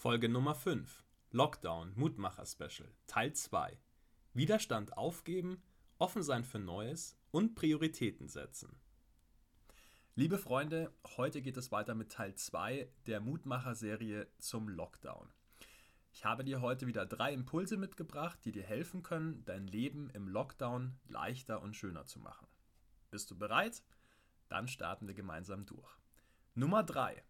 Folge Nummer 5 Lockdown Mutmacher Special Teil 2 Widerstand aufgeben, offen sein für Neues und Prioritäten setzen. Liebe Freunde, heute geht es weiter mit Teil 2 der Mutmacher-Serie zum Lockdown. Ich habe dir heute wieder drei Impulse mitgebracht, die dir helfen können, dein Leben im Lockdown leichter und schöner zu machen. Bist du bereit? Dann starten wir gemeinsam durch. Nummer 3.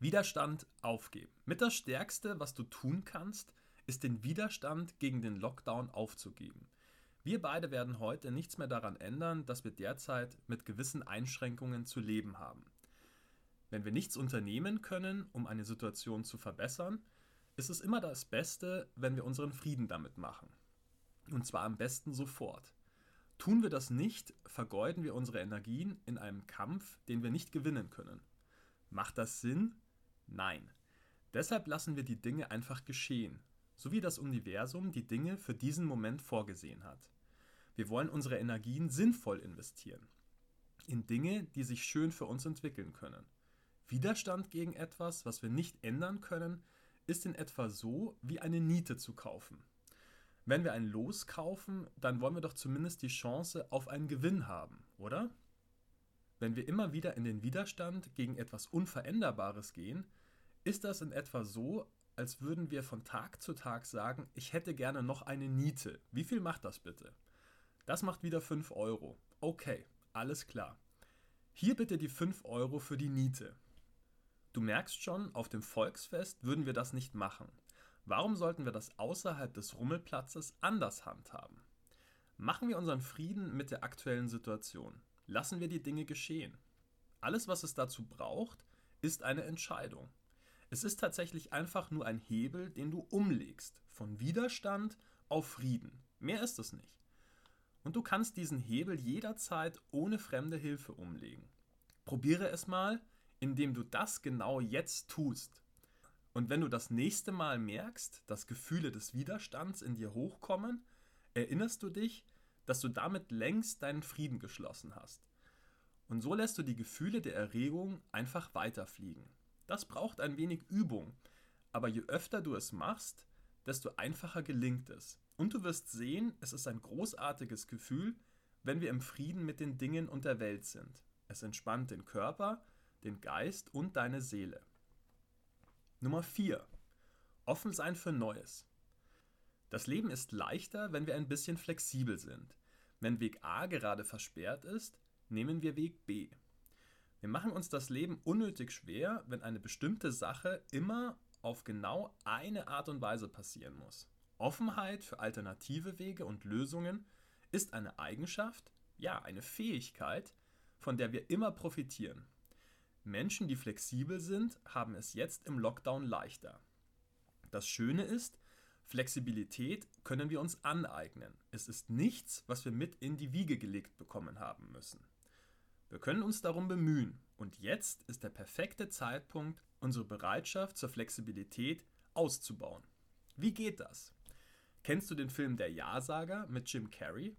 Widerstand aufgeben. Mit das Stärkste, was du tun kannst, ist den Widerstand gegen den Lockdown aufzugeben. Wir beide werden heute nichts mehr daran ändern, dass wir derzeit mit gewissen Einschränkungen zu leben haben. Wenn wir nichts unternehmen können, um eine Situation zu verbessern, ist es immer das Beste, wenn wir unseren Frieden damit machen. Und zwar am besten sofort. Tun wir das nicht, vergeuden wir unsere Energien in einem Kampf, den wir nicht gewinnen können. Macht das Sinn? Nein. Deshalb lassen wir die Dinge einfach geschehen, so wie das Universum die Dinge für diesen Moment vorgesehen hat. Wir wollen unsere Energien sinnvoll investieren. In Dinge, die sich schön für uns entwickeln können. Widerstand gegen etwas, was wir nicht ändern können, ist in etwa so, wie eine Niete zu kaufen. Wenn wir ein Los kaufen, dann wollen wir doch zumindest die Chance auf einen Gewinn haben, oder? Wenn wir immer wieder in den Widerstand gegen etwas Unveränderbares gehen, ist das in etwa so, als würden wir von Tag zu Tag sagen, ich hätte gerne noch eine Niete. Wie viel macht das bitte? Das macht wieder 5 Euro. Okay, alles klar. Hier bitte die 5 Euro für die Niete. Du merkst schon, auf dem Volksfest würden wir das nicht machen. Warum sollten wir das außerhalb des Rummelplatzes anders handhaben? Machen wir unseren Frieden mit der aktuellen Situation. Lassen wir die Dinge geschehen. Alles, was es dazu braucht, ist eine Entscheidung. Es ist tatsächlich einfach nur ein Hebel, den du umlegst, von Widerstand auf Frieden. Mehr ist es nicht. Und du kannst diesen Hebel jederzeit ohne fremde Hilfe umlegen. Probiere es mal, indem du das genau jetzt tust. Und wenn du das nächste Mal merkst, dass Gefühle des Widerstands in dir hochkommen, erinnerst du dich, dass du damit längst deinen Frieden geschlossen hast. Und so lässt du die Gefühle der Erregung einfach weiterfliegen. Das braucht ein wenig Übung, aber je öfter du es machst, desto einfacher gelingt es. Und du wirst sehen, es ist ein großartiges Gefühl, wenn wir im Frieden mit den Dingen und der Welt sind. Es entspannt den Körper, den Geist und deine Seele. Nummer 4. Offen sein für Neues. Das Leben ist leichter, wenn wir ein bisschen flexibel sind. Wenn Weg A gerade versperrt ist, nehmen wir Weg B. Wir machen uns das Leben unnötig schwer, wenn eine bestimmte Sache immer auf genau eine Art und Weise passieren muss. Offenheit für alternative Wege und Lösungen ist eine Eigenschaft, ja, eine Fähigkeit, von der wir immer profitieren. Menschen, die flexibel sind, haben es jetzt im Lockdown leichter. Das Schöne ist, Flexibilität können wir uns aneignen. Es ist nichts, was wir mit in die Wiege gelegt bekommen haben müssen. Wir können uns darum bemühen und jetzt ist der perfekte Zeitpunkt, unsere Bereitschaft zur Flexibilität auszubauen. Wie geht das? Kennst du den Film Der Ja-Sager mit Jim Carrey?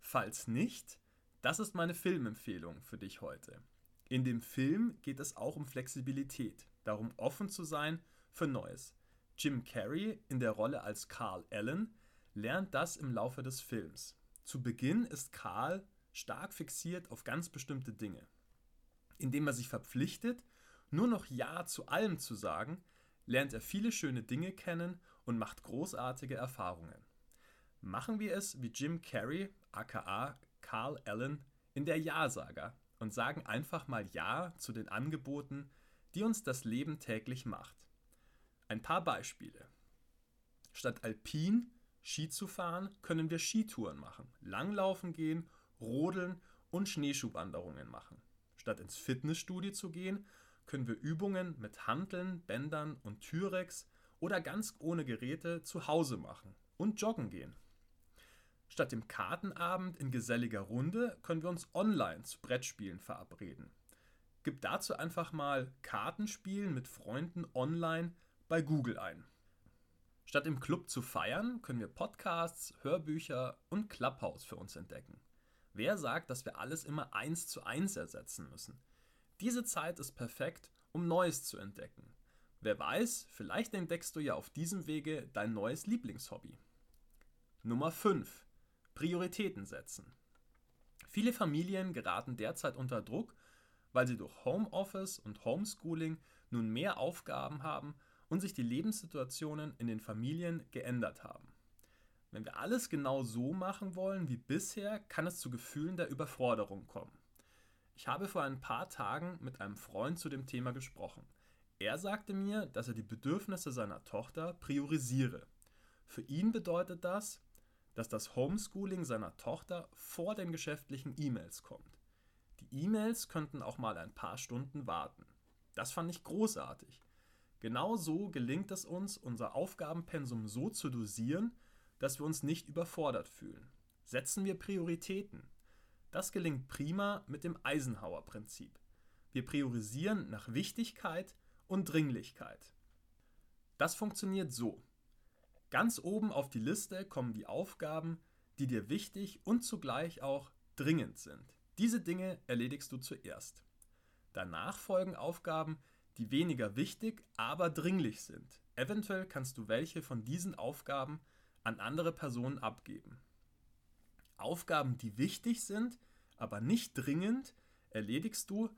Falls nicht, das ist meine Filmempfehlung für dich heute. In dem Film geht es auch um Flexibilität, darum offen zu sein für Neues. Jim Carrey in der Rolle als Carl Allen lernt das im Laufe des Films. Zu Beginn ist Carl stark fixiert auf ganz bestimmte Dinge. Indem er sich verpflichtet, nur noch Ja zu allem zu sagen, lernt er viele schöne Dinge kennen und macht großartige Erfahrungen. Machen wir es wie Jim Carrey, aka Carl Allen, in der Ja-Saga und sagen einfach mal Ja zu den Angeboten, die uns das Leben täglich macht. Ein paar Beispiele. Statt alpin Ski zu fahren, können wir Skitouren machen, Langlaufen gehen, Rodeln und Schneeschuhwanderungen machen. Statt ins Fitnessstudio zu gehen, können wir Übungen mit Hanteln, Bändern und Tyrex oder ganz ohne Geräte zu Hause machen und joggen gehen. Statt dem Kartenabend in geselliger Runde können wir uns online zu Brettspielen verabreden. Gib dazu einfach mal Kartenspielen mit Freunden online bei Google ein. Statt im Club zu feiern, können wir Podcasts, Hörbücher und Clubhouse für uns entdecken. Wer sagt, dass wir alles immer eins zu eins ersetzen müssen? Diese Zeit ist perfekt, um Neues zu entdecken. Wer weiß, vielleicht entdeckst du ja auf diesem Wege dein neues Lieblingshobby. Nummer 5. Prioritäten setzen. Viele Familien geraten derzeit unter Druck, weil sie durch Homeoffice und Homeschooling nun mehr Aufgaben haben und sich die Lebenssituationen in den Familien geändert haben. Wenn wir alles genau so machen wollen wie bisher, kann es zu Gefühlen der Überforderung kommen. Ich habe vor ein paar Tagen mit einem Freund zu dem Thema gesprochen. Er sagte mir, dass er die Bedürfnisse seiner Tochter priorisiere. Für ihn bedeutet das, dass das Homeschooling seiner Tochter vor den geschäftlichen E-Mails kommt. Die E-Mails könnten auch mal ein paar Stunden warten. Das fand ich großartig. Genau so gelingt es uns, unser Aufgabenpensum so zu dosieren, dass wir uns nicht überfordert fühlen. Setzen wir Prioritäten. Das gelingt prima mit dem Eisenhower-Prinzip. Wir priorisieren nach Wichtigkeit und Dringlichkeit. Das funktioniert so. Ganz oben auf die Liste kommen die Aufgaben, die dir wichtig und zugleich auch dringend sind. Diese Dinge erledigst du zuerst. Danach folgen Aufgaben, die weniger wichtig, aber dringlich sind. Eventuell kannst du welche von diesen Aufgaben an andere Personen abgeben. Aufgaben, die wichtig sind, aber nicht dringend, erledigst du,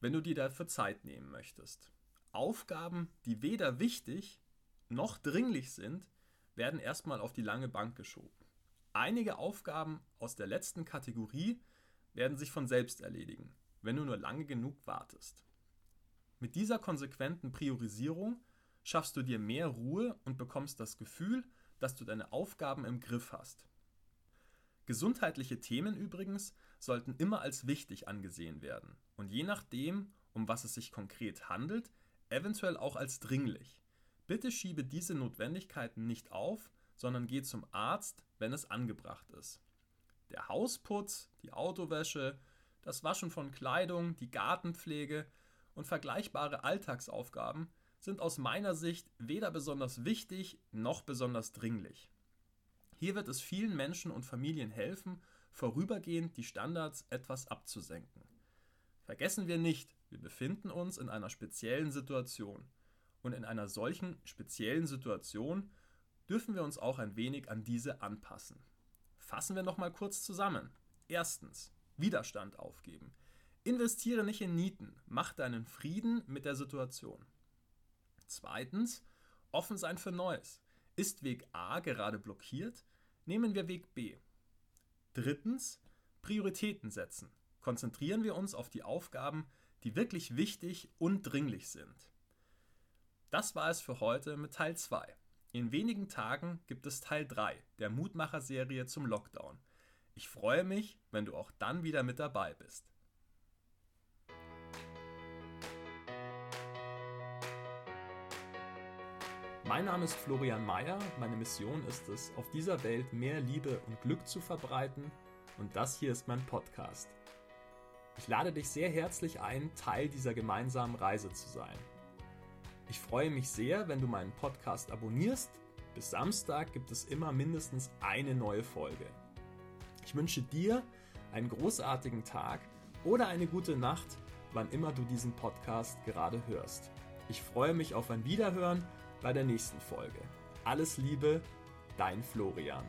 wenn du dir dafür Zeit nehmen möchtest. Aufgaben, die weder wichtig noch dringlich sind, werden erstmal auf die lange Bank geschoben. Einige Aufgaben aus der letzten Kategorie werden sich von selbst erledigen, wenn du nur lange genug wartest. Mit dieser konsequenten Priorisierung schaffst du dir mehr Ruhe und bekommst das Gefühl, dass du deine Aufgaben im Griff hast. Gesundheitliche Themen übrigens sollten immer als wichtig angesehen werden und je nachdem, um was es sich konkret handelt, eventuell auch als dringlich. Bitte schiebe diese Notwendigkeiten nicht auf, sondern geh zum Arzt, wenn es angebracht ist. Der Hausputz, die Autowäsche, das Waschen von Kleidung, die Gartenpflege und vergleichbare Alltagsaufgaben sind aus meiner Sicht weder besonders wichtig noch besonders dringlich. Hier wird es vielen Menschen und Familien helfen, vorübergehend die Standards etwas abzusenken. Vergessen wir nicht, wir befinden uns in einer speziellen Situation. Und in einer solchen speziellen Situation dürfen wir uns auch ein wenig an diese anpassen. Fassen wir nochmal kurz zusammen. Erstens, Widerstand aufgeben. Investiere nicht in Nieten, mach deinen Frieden mit der Situation. Zweitens, offen sein für Neues. Ist Weg A gerade blockiert, nehmen wir Weg B. Drittens, Prioritäten setzen. Konzentrieren wir uns auf die Aufgaben, die wirklich wichtig und dringlich sind. Das war es für heute mit Teil 2. In wenigen Tagen gibt es Teil 3 der Mutmacher-Serie zum Lockdown. Ich freue mich, wenn du auch dann wieder mit dabei bist. Mein Name ist Florian Mayer. Meine Mission ist es, auf dieser Welt mehr Liebe und Glück zu verbreiten. Und das hier ist mein Podcast. Ich lade dich sehr herzlich ein, Teil dieser gemeinsamen Reise zu sein. Ich freue mich sehr, wenn du meinen Podcast abonnierst. Bis Samstag gibt es immer mindestens eine neue Folge. Ich wünsche dir einen großartigen Tag oder eine gute Nacht, wann immer du diesen Podcast gerade hörst. Ich freue mich auf ein Wiederhören bei der nächsten Folge. Alles Liebe, dein Florian.